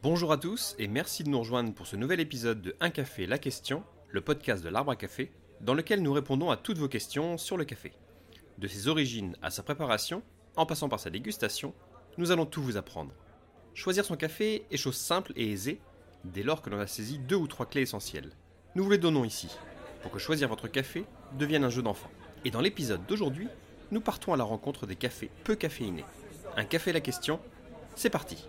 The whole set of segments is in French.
Bonjour à tous et merci de nous rejoindre pour ce nouvel épisode de Un café la question, le podcast de l'arbre à café, dans lequel nous répondons à toutes vos questions sur le café. De ses origines à sa préparation, en passant par sa dégustation, nous allons tout vous apprendre. Choisir son café est chose simple et aisée dès lors que l'on a saisi deux ou trois clés essentielles. Nous vous les donnons ici, pour que choisir votre café devienne un jeu d'enfant. Et dans l'épisode d'aujourd'hui, nous partons à la rencontre des cafés peu caféinés. Un café la question, c'est parti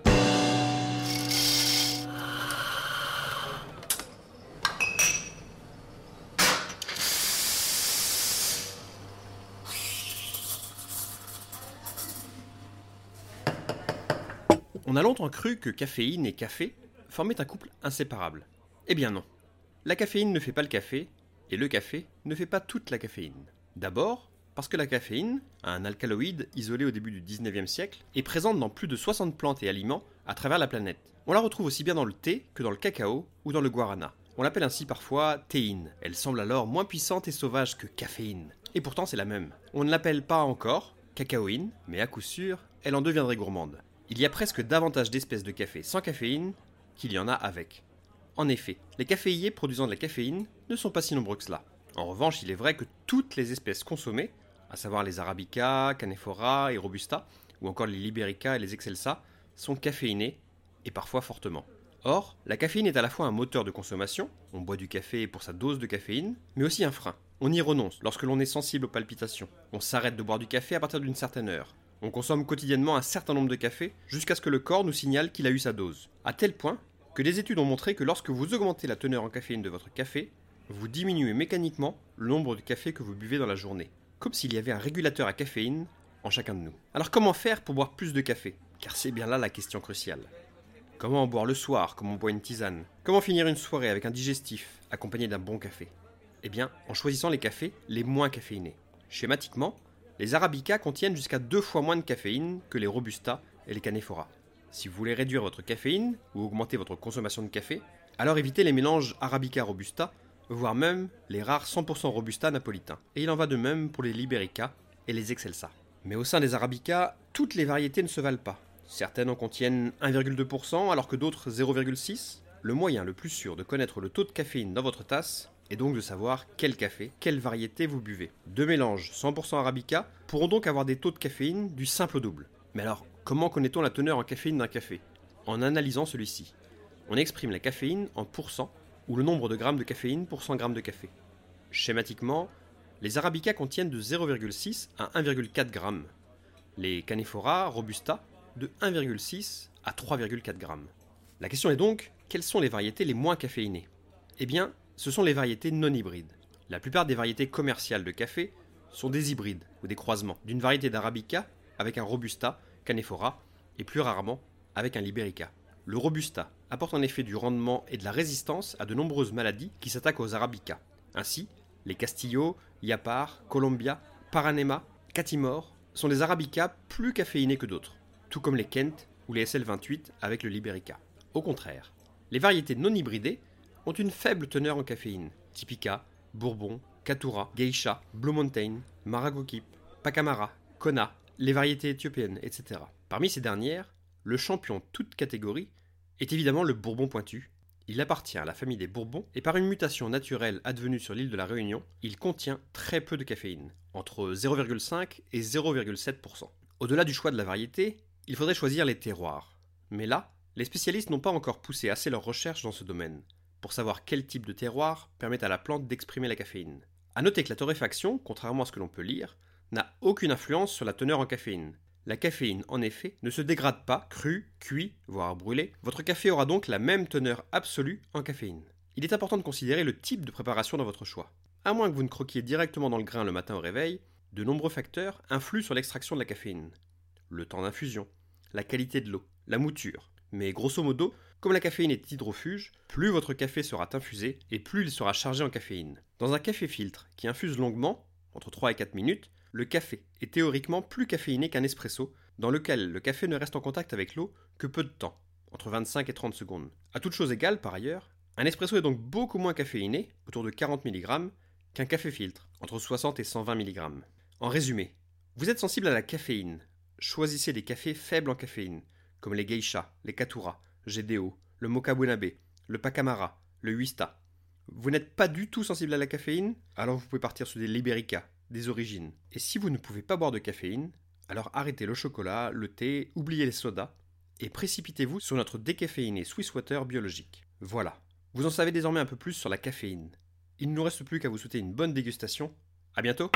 On a longtemps cru que caféine et café formaient un couple inséparable. Eh bien non. La caféine ne fait pas le café, et le café ne fait pas toute la caféine. D'abord, parce que la caféine, un alcaloïde isolé au début du 19e siècle, est présente dans plus de 60 plantes et aliments à travers la planète. On la retrouve aussi bien dans le thé que dans le cacao ou dans le guarana. On l'appelle ainsi parfois théine. Elle semble alors moins puissante et sauvage que caféine. Et pourtant c'est la même. On ne l'appelle pas encore cacaoïne, mais à coup sûr, elle en deviendrait gourmande. Il y a presque davantage d'espèces de café sans caféine qu'il y en a avec. En effet, les caféiers produisant de la caféine ne sont pas si nombreux que cela. En revanche, il est vrai que toutes les espèces consommées, à savoir les arabica, canephora et robusta, ou encore les liberica et les excelsa, sont caféinées, et parfois fortement. Or, la caféine est à la fois un moteur de consommation, on boit du café pour sa dose de caféine, mais aussi un frein. On y renonce lorsque l'on est sensible aux palpitations. On s'arrête de boire du café à partir d'une certaine heure. On consomme quotidiennement un certain nombre de cafés jusqu'à ce que le corps nous signale qu'il a eu sa dose. À tel point que des études ont montré que lorsque vous augmentez la teneur en caféine de votre café, vous diminuez mécaniquement le nombre de cafés que vous buvez dans la journée. Comme s'il y avait un régulateur à caféine en chacun de nous. Alors comment faire pour boire plus de café? Car c'est bien là la question cruciale. Comment en boire le soir comme on boit une tisane? Comment finir une soirée avec un digestif accompagné d'un bon café? Eh bien, en choisissant les cafés les moins caféinés. Schématiquement, les arabicas contiennent jusqu'à deux fois moins de caféine que les robusta et les canephora. Si vous voulez réduire votre caféine ou augmenter votre consommation de café, alors évitez les mélanges arabica robusta, voire même les rares 100% robusta napolitains. Et il en va de même pour les liberica et les excelsa. Mais au sein des arabicas, toutes les variétés ne se valent pas. Certaines en contiennent 1,2% alors que d'autres 0,6. Le moyen le plus sûr de connaître le taux de caféine dans votre tasse est donc de savoir quel café, quelle variété vous buvez. Deux mélanges 100% arabica pourront donc avoir des taux de caféine du simple au double. Mais alors, comment connaît-on la teneur en caféine d'un café? En analysant celui-ci. On exprime la caféine en pourcents ou le nombre de grammes de caféine pour 100 grammes de café. Schématiquement, les arabicas contiennent de 0,6 à 1,4 grammes. Les canephora robusta de 1,6 à 3,4 grammes. La question est donc, quelles sont les variétés les moins caféinées? Eh bien, ce sont les variétés non hybrides. La plupart des variétés commerciales de café sont des hybrides ou des croisements d'une variété d'arabica avec un robusta, canephora, et plus rarement avec un liberica. Le robusta apporte en effet du rendement et de la résistance à de nombreuses maladies qui s'attaquent aux arabicas. Ainsi, les Castillo, Yapar, Colombia, Paranema, Catimor sont des arabicas plus caféinés que d'autres, tout comme les Kent ou les SL28 avec le liberica. Au contraire, les variétés non hybridées ont une faible teneur en caféine. Typica, Bourbon, Katura, Geisha, Blue Mountain, Maragokip, Pacamara, Kona, les variétés éthiopiennes, etc. Parmi ces dernières, le champion toute catégorie est évidemment le Bourbon pointu. Il appartient à la famille des Bourbons et par une mutation naturelle advenue sur l'île de la Réunion, il contient très peu de caféine, entre 0,5 et 0,7%. Au-delà du choix de la variété, il faudrait choisir les terroirs. Mais là, les spécialistes n'ont pas encore poussé assez leurs recherches dans ce domaine pour savoir quel type de terroir permet à la plante d'exprimer la caféine. A noter que la torréfaction, contrairement à ce que l'on peut lire, n'a aucune influence sur la teneur en caféine. La caféine, en effet, ne se dégrade pas, cru, cuit, voire brûlé. Votre café aura donc la même teneur absolue en caféine. Il est important de considérer le type de préparation dans votre choix. À moins que vous ne croquiez directement dans le grain le matin au réveil, de nombreux facteurs influent sur l'extraction de la caféine. Le temps d'infusion, la qualité de l'eau, la mouture. Mais grosso modo, comme la caféine est hydrofuge, plus votre café sera infusé et plus il sera chargé en caféine. Dans un café filtre qui infuse longuement, entre 3 et 4 minutes, le café est théoriquement plus caféiné qu'un espresso, dans lequel le café ne reste en contact avec l'eau que peu de temps, entre 25 et 30 secondes. À toute chose égale, par ailleurs, un espresso est donc beaucoup moins caféiné, autour de 40 mg, qu'un café filtre, entre 60 et 120 mg. En résumé, vous êtes sensible à la caféine. Choisissez des cafés faibles en caféine, comme les geisha, les katura, GDO, le Mocha Buenabe, le Pacamara, le Huista. Vous n'êtes pas du tout sensible à la caféine? Alors vous pouvez partir sur des Liberica, des origines. Et si vous ne pouvez pas boire de caféine, alors arrêtez le chocolat, le thé, oubliez les sodas et précipitez-vous sur notre décaféiné Swiss Water biologique. Voilà, vous en savez désormais un peu plus sur la caféine. Il ne nous reste plus qu'à vous souhaiter une bonne dégustation. À bientôt